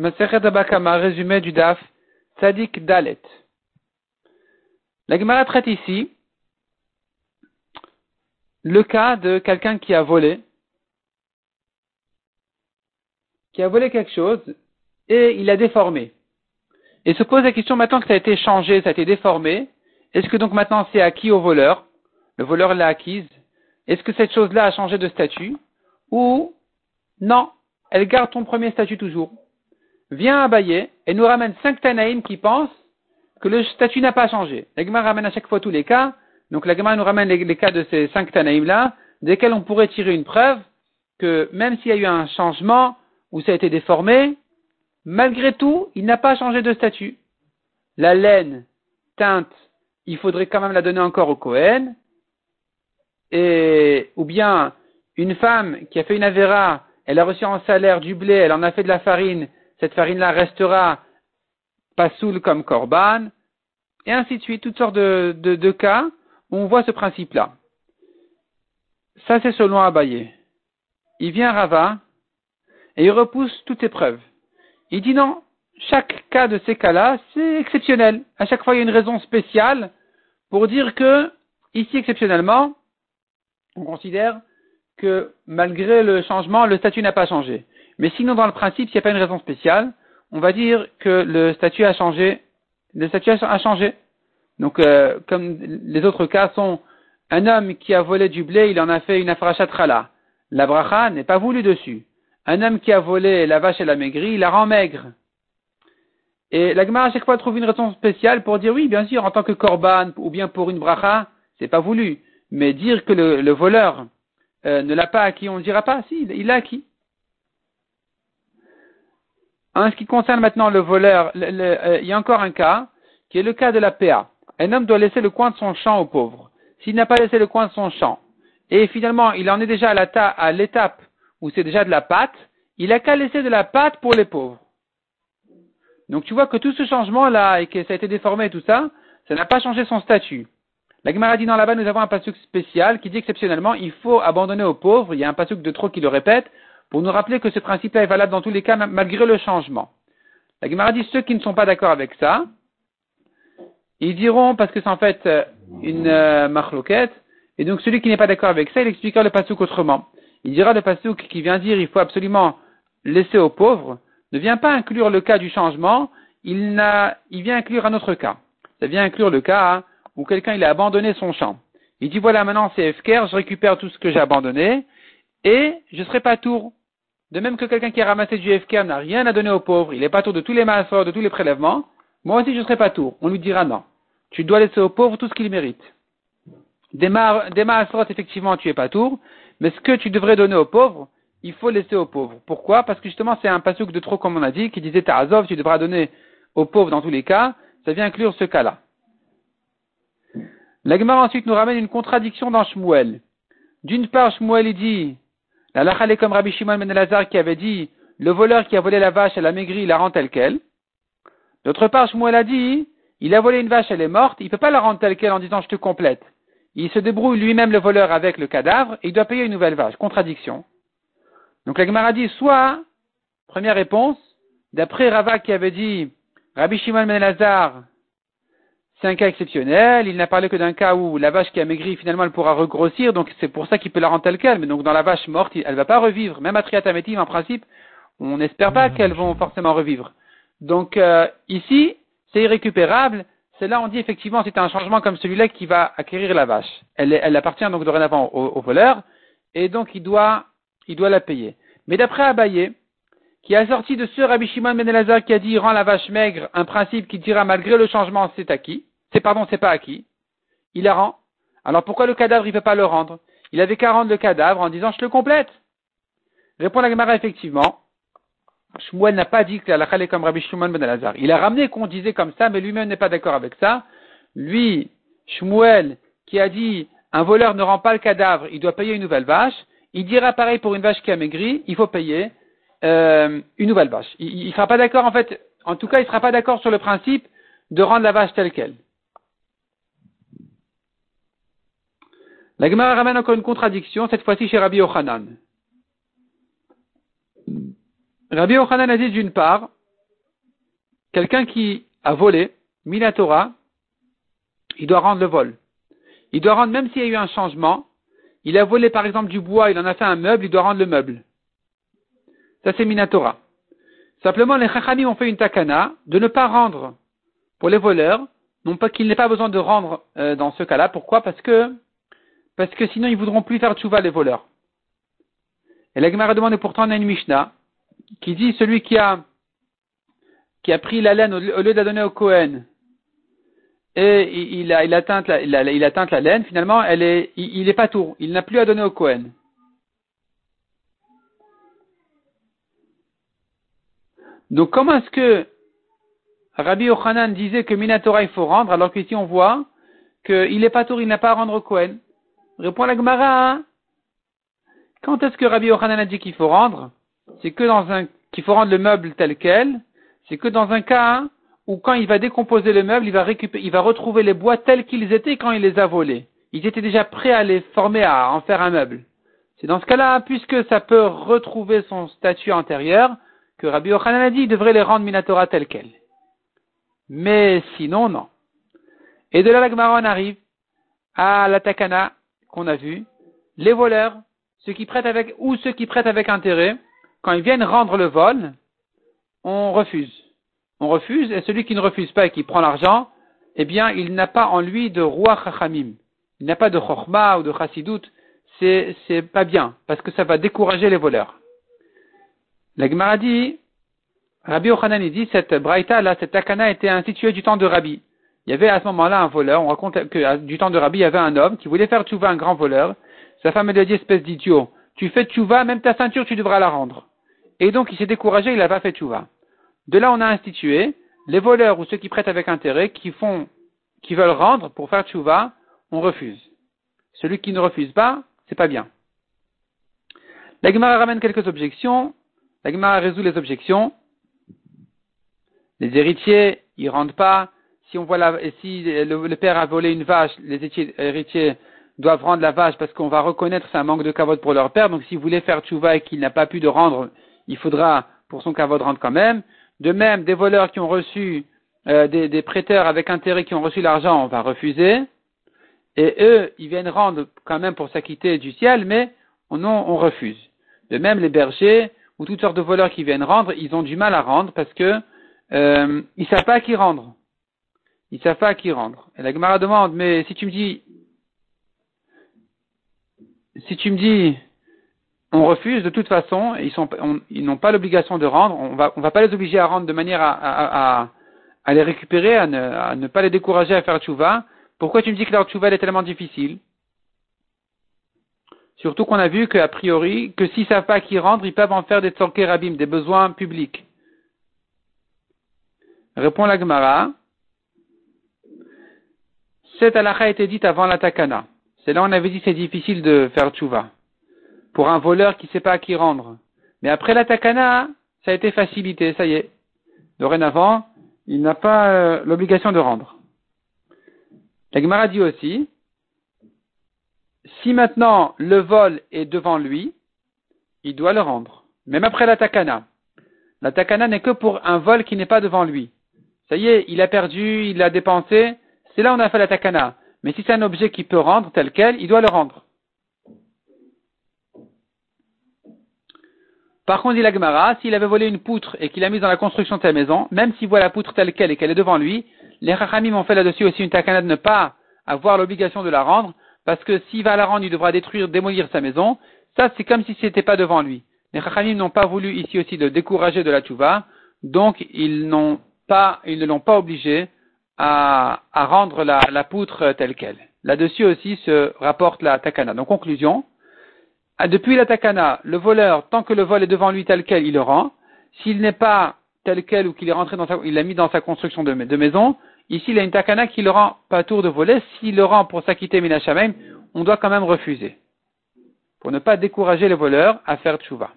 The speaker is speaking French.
Masechet Abakama, résumé du DAF, Tzadik Dalet. La Gemara traite ici le cas de quelqu'un qui a volé, qui a volé quelque chose et il a déformé. Et se pose la question maintenant que ça a été changé, ça a été déformé, est-ce que donc maintenant c'est acquis au voleur? Le voleur l'a acquise. Est-ce que cette chose-là a changé de statut? Ou non, elle garde ton premier statut toujours? Viens Abaye et nous ramène cinq Tanaïm qui pensent que le statut n'a pas changé. La ramène à chaque fois tous les cas. Donc la nous ramène les, cas de ces cinq Tanaïm-là, desquels on pourrait tirer une preuve que même s'il y a eu un changement ou ça a été déformé, malgré tout, il n'a pas changé de statut. La laine teinte, il faudrait quand même la donner encore au Cohen. Et, ou bien, une femme qui a fait une avéra, elle a reçu en salaire du blé, elle en a fait de la farine, cette farine-là restera pas saoule comme corban, et ainsi de suite, toutes sortes de, cas où on voit ce principe-là. Ça, c'est selon Abaye. Il vient Rava, et il repousse toute épreuve. Il dit non, chaque cas de ces cas-là, c'est exceptionnel. À chaque fois, il y a une raison spéciale pour dire que, ici, exceptionnellement, on considère que malgré le changement, le statut n'a pas changé. Mais sinon, dans le principe, s'il n'y a pas une raison spéciale, on va dire que le statut a changé. Le statut a changé. Donc, euh, comme les autres cas sont un homme qui a volé du blé, il en a fait une afrachatrala. La bracha n'est pas voulu dessus. Un homme qui a volé la vache et la maigrie, il la rend maigre. Et la Gemara à chaque fois trouve une raison spéciale pour dire oui, bien sûr, en tant que korban ou bien pour une bracha, c'est pas voulu. Mais dire que le, voleur euh, ne l'a pas acquis, on ne dira pas, si, il l'a acquis. En ce qui concerne maintenant le voleur, euh, il y a encore un cas, qui est le cas de la PA. Un homme doit laisser le coin de son champ au pauvre. S'il n'a pas laissé le coin de son champ, et finalement il en est déjà à l'étape où c'est déjà de la pâte, il a qu'à laisser de la pâte pour les pauvres. Donc tu vois que tout ce changement-là, et que ça a été déformé et tout ça, ça n'a pas changé son statut. La Gemara dit dans là-bas, nous avons un pasuk spécial qui dit exceptionnellement, il faut abandonner aux pauvres, il y a un pasuk de trop qui le répète, pour nous rappeler que ce principe-là est valable dans tous les cas, malgré le changement. La Gemara dit ceux qui ne sont pas d'accord avec ça, ils diront, parce que c'est en fait euh, une euh, et donc celui qui n'est pas d'accord avec ça, il expliquera le pasuk autrement il dira le pasouk qui vient dire il faut absolument laisser aux pauvres, ne vient pas inclure le cas du changement, il, n'a, il vient inclure un autre cas. Ça vient inclure le cas où quelqu'un il a abandonné son champ. Il dit voilà maintenant c'est FKR, je récupère tout ce que j'ai abandonné et je serai pas tour. De même que quelqu'un qui a ramassé du FKR n'a rien à donner aux pauvres, il est pas tour de tous les masseurs, de tous les prélèvements, moi aussi je serai pas tour. On lui dira non. Tu dois laisser aux pauvres tout ce qu'ils méritent. Des, ma effectivement, tu es pas tour, mais ce que tu devrais donner aux pauvres, il faut laisser aux pauvres. Pourquoi? Parce que justement, c'est un pasouk de trop, comme on a dit, qui disait Ta'azov, tu devras donner aux pauvres dans tous les cas. Ça vient inclure ce cas-là. L'Agmar ensuite nous ramène une contradiction dans Shmuel. D'une part, Shmuel il dit, la lachale comme Rabbi Shimon ben Elazar qui avait dit, le voleur qui a volé la vache, elle a maigri, il la rend telle qu'elle. D'autre part, Shmuel a dit, il a volé une vache, elle est morte, il ne peut pas la rendre telle qu'elle en disant je te complète il se débrouille lui-même le voleur avec le cadavre et il doit payer une nouvelle vache. Contradiction. Donc la Gemara dit soit, première réponse, d'après Rava qui avait dit Rabbi Shimon ben Elazar, c'est un cas exceptionnel, il n'a parlé que d'un cas où la vache qui a maigri finalement elle pourra regrossir, donc c'est pour ça qu'il peut la rendre telle qu'elle, mais donc dans la vache morte, elle ne va pas revivre. Même à Triatametim, en principe, on n'espère pas qu'elles vont forcément revivre. Donc euh, ici, c'est irrécupérable, c'est là on dit effectivement c'est un changement comme celui-là qui va acquérir la vache. Elle, elle appartient donc dorénavant au, voleur et donc il doit, il doit la payer. Mais d'après Abaye, qui a sorti de ce Rabbi Shimon Ben Elazar qui a dit rend la vache maigre, un principe qui dira malgré le changement c'est acquis, c'est pardon c'est pas acquis, il la rend. Alors pourquoi le cadavre il ne peut pas le rendre? Il avait qu'à rendre le cadavre en disant je le complète. Répond la Gemara effectivement, Shmuel n'a pas dit que la est comme Rabbi Shimon ben Elazar. Il a ramené qu'on disait comme ça, mais lui-même n'est pas d'accord avec ça. Lui, Shmuel, qui a dit un voleur ne rend pas le cadavre, il doit payer une nouvelle vache. Il dira pareil pour une vache qui a maigri, il faut payer euh, une nouvelle vache. Il ne sera pas d'accord, en fait, en tout cas, il ne sera pas d'accord sur le principe de rendre la vache telle qu'elle. La Gemara ramène encore une contradiction, cette fois-ci chez Rabbi Ochanan. Rabbi Ochanan a dit d'une part, quelqu'un qui a volé, Minatora, il doit rendre le vol. Il doit rendre, même s'il y a eu un changement, il a volé par exemple du bois, il en a fait un meuble, il doit rendre le meuble. Ça c'est Minatora. Simplement, les Chachamim ont fait une takana de ne pas rendre pour les voleurs, non pas qu'il n'ait pas besoin de rendre euh, dans ce cas-là. Pourquoi? Parce que parce que sinon ils voudront plus faire tchouva les voleurs. Et la Gemara demande pourtant on a une Mishnah qui dit celui qui a qui a pris la laine au lieu de la donner au Kohen et il a il atteint la, il, a, la laine finalement elle est il, n'est est pas tour il n'a plus à donner au Kohen. Donc comment est-ce que Rabbi Yochanan disait que Minatora il faut rendre, alors qu'ici on voit qu'il n'est pas tour, il n'a pas à rendre au Kohen? Répond la Gemara. Hein. Quand est-ce que Rabbi Yochanan a dit qu'il faut rendre? C'est que dans un qu'il faut rendre le meuble tel quel. C'est que dans un cas hein, où quand il va décomposer le meuble, il va récupérer, il va retrouver les bois tels qu'ils étaient quand il les a volés. Ils étaient déjà prêts à les former à en faire un meuble. C'est dans ce cas-là, puisque ça peut retrouver son statut antérieur, que Rabbi Yochanan a dit, il devrait les rendre Minatora tel quel. Mais sinon, non. Et de là, la arrive à la Takana qu'on a vu. Les voleurs, ceux qui prêtent avec, ou ceux qui prêtent avec intérêt, quand ils viennent rendre le vol, on refuse. On refuse, et celui qui ne refuse pas et qui prend l'argent, eh bien, il n'a pas en lui de roi chachamim. Il n'a pas de chorma ou de chassidout. C'est, c'est pas bien, parce que ça va décourager les voleurs. La Gemara dit, Rabbi Ochanan dit, cette braïta là, cette takana était instituée du temps de Rabbi. Il y avait à ce moment-là un voleur, on raconte que du temps de Rabbi, il y avait un homme qui voulait faire tchouva, un grand voleur. Sa femme lui a dit, espèce d'idiot, tu fais tchouva, même ta ceinture, tu devras la rendre. Et donc, il s'est découragé, il n'a pas fait tchouva. De là, on a institué, les voleurs ou ceux qui prêtent avec intérêt, qui font, qui veulent rendre pour faire tchouva, on refuse. Celui qui ne refuse pas, c'est pas bien. La Gemara ramène quelques objections. La Gemara résout les objections. Les héritiers, ils rendent pas. Si on voit la, si le, père a volé une vache, les héritiers doivent rendre la vache parce qu'on va reconnaître c'est un manque de cavote pour leur père. Donc s'il voulait faire tchouva et qu'il n'a pas pu de rendre, il faudra pour son cavote rendre quand même. De même, des voleurs qui ont reçu, euh, des, prêteurs avec intérêt qui ont reçu l'argent, on va refuser. Et eux, ils viennent rendre quand même pour s'acquitter du ciel, mais non, on refuse. De même, les bergers ou toutes sortes de voleurs qui viennent rendre, ils ont du mal à rendre parce que euh, ils savent pas à qui rendre. Ils savent pas à qui rendre. Et la Gemara demande, mais si tu me dis, si tu me dis, on refuse de toute façon, ils n'ont pas l'obligation de rendre, on va, va pas les obliger à rendre de manière à, les récupérer, à ne, ne, pas les décourager à faire tchouva. Pourquoi tu me dis que leur tchouva est tellement difficile? Surtout qu'on a vu qu'a priori, que s'ils savent pas à qui rendre, ils peuvent en faire des rabim, des besoins publics. Répond la Gemara. Cette halakha a été dite avant la takana. C'est là on avait dit c'est difficile de faire tchouva. Pour un voleur qui ne sait pas à qui rendre. Mais après la takana, ça a été facilité, ça y est. Dorénavant, il n'a pas euh, l'obligation de rendre. La Gemara dit aussi, si maintenant le vol est devant lui, il doit le rendre. Même après la takana. La takana n'est que pour un vol qui n'est pas devant lui. Ça y est, il a perdu, il a dépensé, c'est là on a fait la takana. Mais si c'est un objet qui peut rendre tel quel, il doit le rendre. Par contre, dit la Gemara, s'il avait volé une poutre et qu'il l'a mise dans la construction de sa maison, même s'il voit la poutre telle quelle et qu'elle est devant lui, les Rachamim ont fait là-dessus aussi une takana de ne pas avoir l'obligation de la rendre, parce que s'il va la rendre, il devra détruire, démolir sa maison. Ça, c'est comme si ce n'était pas devant lui. Les Rachamim n'ont pas voulu ici aussi de décourager de la tchouva, donc ils ils ne l'ont pas obligé à, rendre la, poutre telle qu'elle. Là-dessus aussi se rapporte la takana. Donc conclusion, ah, depuis la takana, le voleur, tant que le vol est devant lui tel quel, il le rend. S'il n'est pas tel quel ou qu'il est rentré dans sa, il l'a mis dans sa construction de, maison, ici il a une takana qui le rend pas tour de voler. S'il le rend pour s'acquitter minachamem, on doit quand même refuser. Pour ne pas décourager les voleurs à faire tchouva.